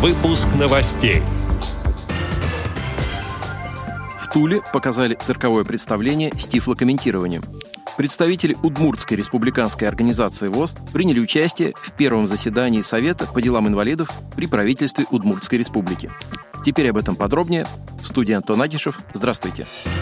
Выпуск новостей. В Туле показали цирковое представление с тифлокомментированием. Представители Удмуртской республиканской организации ВОЗ приняли участие в первом заседании Совета по делам инвалидов при правительстве Удмуртской республики. Теперь об этом подробнее. В студии Антон Агишев. Здравствуйте. Здравствуйте.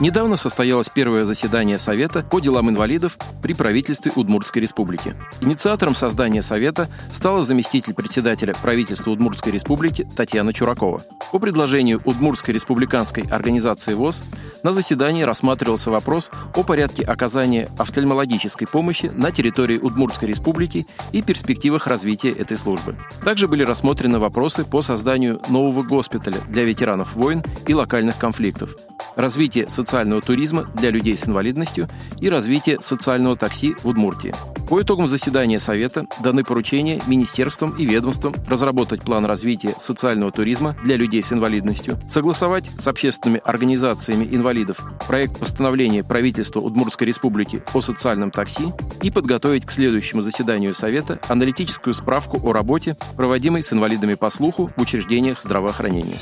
Недавно состоялось первое заседание Совета по делам инвалидов при правительстве Удмуртской республики. Инициатором создания Совета стала заместитель председателя правительства Удмуртской республики Татьяна Чуракова. По предложению Удмуртской республиканской организации ВОЗ на заседании рассматривался вопрос о порядке оказания офтальмологической помощи на территории Удмуртской республики и перспективах развития этой службы. Также были рассмотрены вопросы по созданию нового госпиталя для ветеранов войн и локальных конфликтов, развитие социального туризма для людей с инвалидностью и развитие социального такси в Удмуртии. По итогам заседания Совета даны поручения министерствам и ведомствам разработать план развития социального туризма для людей с инвалидностью, согласовать с общественными организациями инвалидов проект постановления правительства Удмуртской республики о социальном такси и подготовить к следующему заседанию Совета аналитическую справку о работе, проводимой с инвалидами по слуху в учреждениях здравоохранения.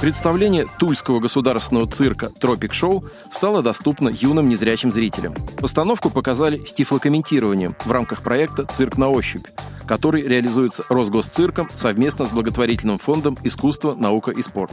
Представление Тульского государственного цирка «Тропик Шоу» стало доступно юным незрячим зрителям. Постановку показали с тифлокомментированием в рамках проекта «Цирк на ощупь», который реализуется Росгосцирком совместно с благотворительным фондом «Искусство, наука и спорт».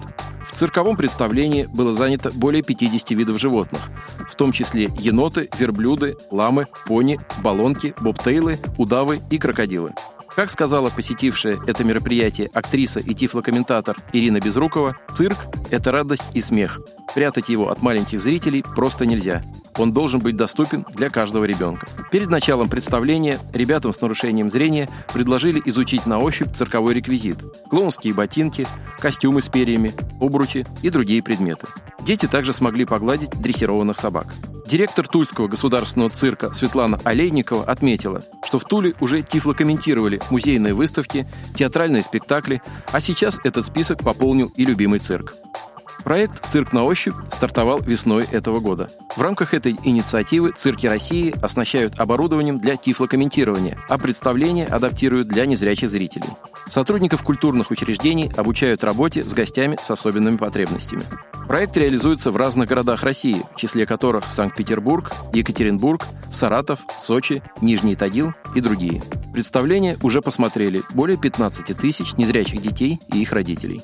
В цирковом представлении было занято более 50 видов животных, в том числе еноты, верблюды, ламы, пони, болонки, бобтейлы, удавы и крокодилы. Как сказала посетившая это мероприятие актриса и тифлокомментатор Ирина Безрукова, цирк – это радость и смех. Прятать его от маленьких зрителей просто нельзя. Он должен быть доступен для каждого ребенка. Перед началом представления ребятам с нарушением зрения предложили изучить на ощупь цирковой реквизит – клоунские ботинки, костюмы с перьями, обручи и другие предметы. Дети также смогли погладить дрессированных собак. Директор Тульского государственного цирка Светлана Олейникова отметила, что в Туле уже тифлокомментировали музейные выставки, театральные спектакли, а сейчас этот список пополнил и любимый цирк. Проект «Цирк на ощупь» стартовал весной этого года. В рамках этой инициативы цирки России оснащают оборудованием для тифлокомментирования, а представления адаптируют для незрячих зрителей. Сотрудников культурных учреждений обучают работе с гостями с особенными потребностями. Проект реализуется в разных городах России, в числе которых Санкт-Петербург, Екатеринбург, Саратов, Сочи, Нижний Тагил и другие. Представления уже посмотрели более 15 тысяч незрячих детей и их родителей.